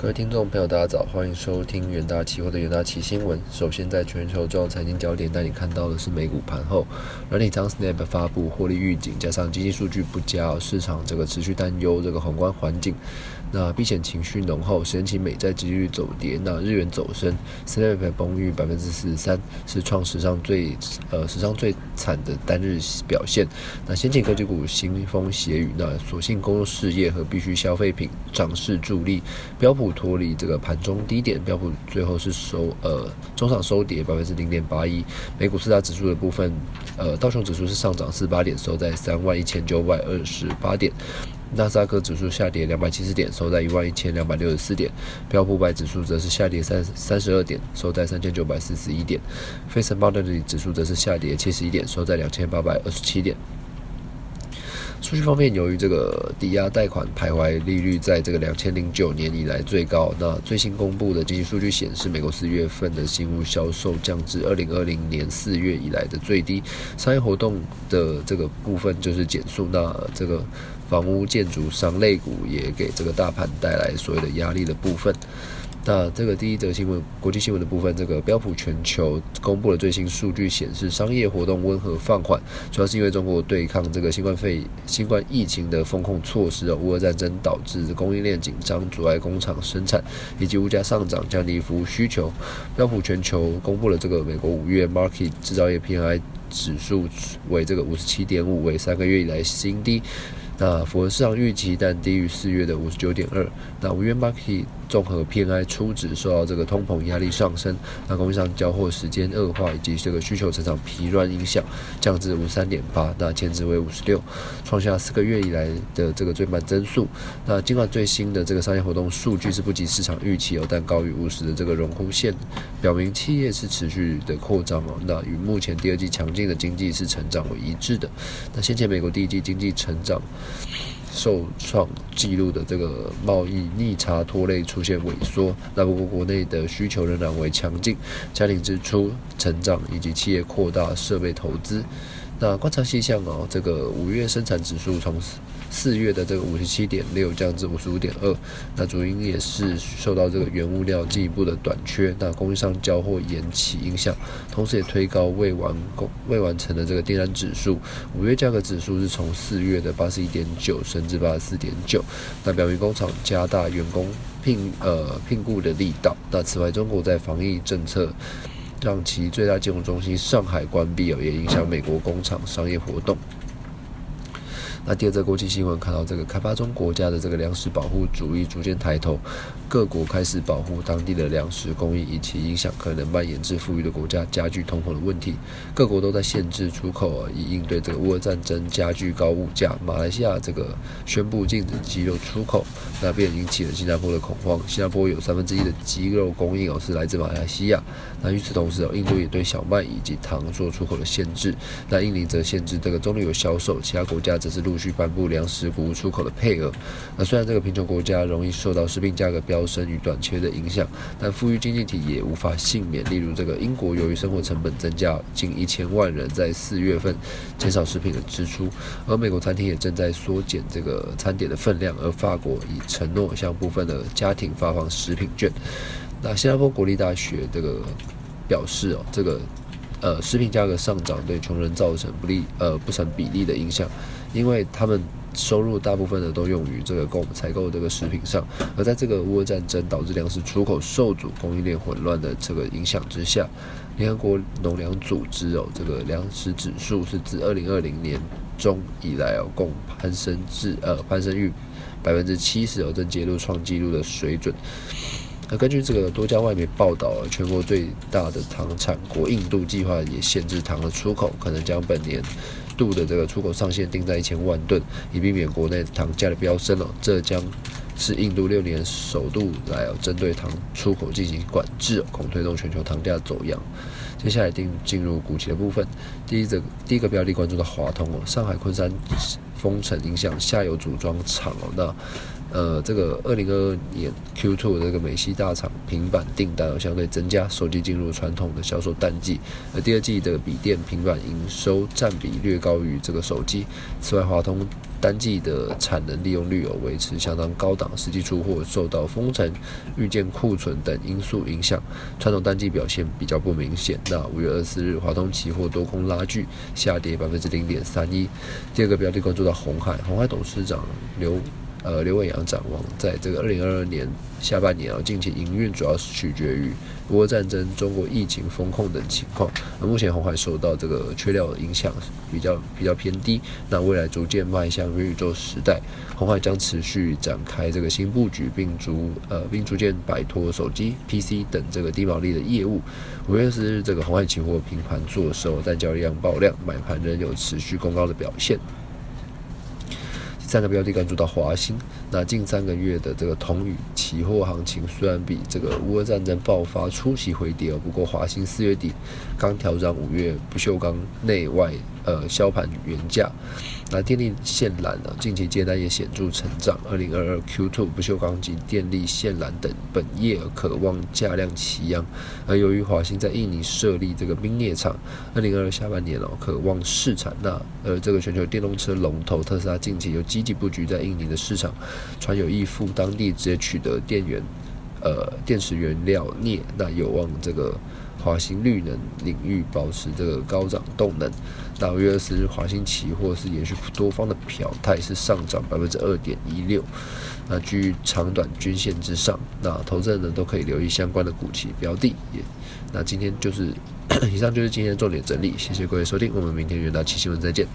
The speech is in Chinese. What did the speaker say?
各位听众朋友，大家早，欢迎收听元大期货的元大期新闻。首先，在全球重要财经焦点带你看到的是美股盘后，软体仓 Snap 发布获利预警，加上经济数据不佳，市场这个持续担忧这个宏观环境。那避险情绪浓厚，神奇美债利率走跌，那日元走升，Snap 崩逾百分之四十三，是创史上最呃史上最惨的单日表现。那先进科技股腥风血雨，那所幸公用事业和必需消费品涨势助力，标普。脱离这个盘中低点，标普最后是收呃中场收跌百分之零点八一。美股四大指数的部分，呃道琼指数是上涨四八点，收在三万一千九百二十八点。纳斯达克指数下跌两百七十点，收在一万一千两百六十四点。标普百指数则是下跌三三十二点，收在三千九百四十一点。费城半导体指数则是下跌七十一点，收在两千八百二十七点。数据方面，由于这个抵押贷款徘徊利率在这个两千零九年以来最高，那最新公布的经济数据显示，美国四月份的新屋销售降至二零二零年四月以来的最低，商业活动的这个部分就是减速，那这个房屋建筑商类股也给这个大盘带来所谓的压力的部分。那这个第一则新闻，国际新闻的部分，这个标普全球公布的最新数据显示，商业活动温和放缓，主要是因为中国对抗这个新冠肺新冠疫情的风控措施，俄乌战争导致供应链紧张，阻碍工厂生产，以及物价上涨，降低服务需求。标普全球公布了这个美国五月 Market 制造业 PMI 指数为这个五十七点五，为三个月以来新低。那符合市场预期，但低于四月的五十九点二。那五月 market 综合 PNI 初值受到这个通膨压力上升，那供应商交货时间恶化以及这个需求成长疲软影响，降至五十三点八，那前值为五十六，创下四个月以来的这个最慢增速。那尽管最新的这个商业活动数据是不及市场预期哦，但高于五十的这个荣枯线，表明企业是持续的扩张哦。那与目前第二季强劲的经济是成长为一致的。那先前美国第一季经济成长。受创纪录的这个贸易逆差拖累出现萎缩，那不过国内的需求仍然为强劲，家庭支出成长以及企业扩大设备投资。那观察细项哦，这个五月生产指数从四月的这个五十七点六降至五十五点二，那主因也是受到这个原物料进一步的短缺，那供应商交货延期影响，同时也推高未完工未完成的这个订单指数。五月价格指数是从四月的八十一点九升至八十四点九，那表明工厂加大员工聘呃聘雇的力道。那此外，中国在防疫政策。让其最大金融中心上海关闭了，也影响美国工厂商业活动。那第二则国际新闻看到，这个开发中国家的这个粮食保护主义逐渐抬头，各国开始保护当地的粮食供应，以及影响可能蔓延至富裕的国家，加剧通膨的问题。各国都在限制出口，以应对这个乌俄战争加剧高物价。马来西亚这个宣布禁止鸡肉出口，那便引起了新加坡的恐慌。新加坡有三分之一的鸡肉供应哦是来自马来西亚。那与此同时哦，印度也对小麦以及糖做出口的限制。那印尼则限制这个棕榈油销售，其他国家则是陆续颁布粮食谷物出口的配额。那虽然这个贫穷国家容易受到食品价格飙升与短缺的影响，但富裕经济体也无法幸免。例如，这个英国由于生活成本增加，近一千万人在四月份减少食品的支出，而美国餐厅也正在缩减这个餐点的分量，而法国已承诺向部分的家庭发放食品券。那新加坡国立大学这个表示哦，这个。呃，食品价格上涨对穷人造成不利呃不成比例的影响，因为他们收入大部分的都用于这个购采购这个食品上，而在这个乌战争导致粮食出口受阻、供应链混乱的这个影响之下，联合国农粮组织哦，这个粮食指数是自二零二零年中以来哦，共攀升至呃攀升逾百分之七十哦，正揭露创纪录的水准。那根据这个多家外媒报道，全国最大的糖产国印度计划也限制糖的出口，可能将本年度的这个出口上限定在一千万吨，以避免国内糖价的飙升哦。这将是印度六年首度来针对糖出口进行管制，恐推动全球糖价走扬。接下来进进入股期的部分，第一则第一个标的关注的华通哦，上海昆山封城影响下游组装厂哦，那呃，这个二零二二年 Q2 的这个美系大厂平板订单相对增加，手机进入传统的销售淡季，而第二季的笔电、平板营收占比略高于这个手机。此外，华通单季的产能利用率有维持相当高档，实际出货受到封城、预见库存等因素影响，传统单季表现比较不明显。那五月二十四日，华通期货多空拉锯，下跌百分之零点三一。第二个标的关注红海，红海董事长刘。呃，刘伟阳展望，在这个二零二二年下半年啊，近期营运主要是取决于俄乌战争、中国疫情风控等情况。而目前红海受到这个缺料的影响比较比较偏低。那未来逐渐迈向元宇宙时代，红海将持续展开这个新布局，并逐呃并逐渐摆脱手机、PC 等这个低毛利的业务。五月十日，这个红海期货平盘做收，但交易量爆量，买盘仍有持续攻高的表现。三个标的关注到华兴，那近三个月的这个铜宇期货行情虽然比这个乌俄战争爆发初期回跌，不过华兴四月底刚调整五月不锈钢内外呃销盘原价。那电力线缆呢，近期接单也显著成长。二零二二 Q2 不锈钢及电力线缆等本业渴望价量齐扬。而由于华兴在印尼设立这个冰镍厂，二零二二下半年哦渴望试产。那呃这个全球电动车龙头特斯拉近期又积极布局在印尼的市场，传有意赴当地直接取得电源呃电池原料镍，那有望这个。华兴绿能领域保持这个高涨动能。那五月二十日，华兴期货是延续多方的表态，是上涨百分之二点一六，那居于长短均线之上。那投资人呢都可以留意相关的股期标的。也，那今天就是 以上就是今天的重点整理，谢谢各位收听，我们明天元大期新闻再见。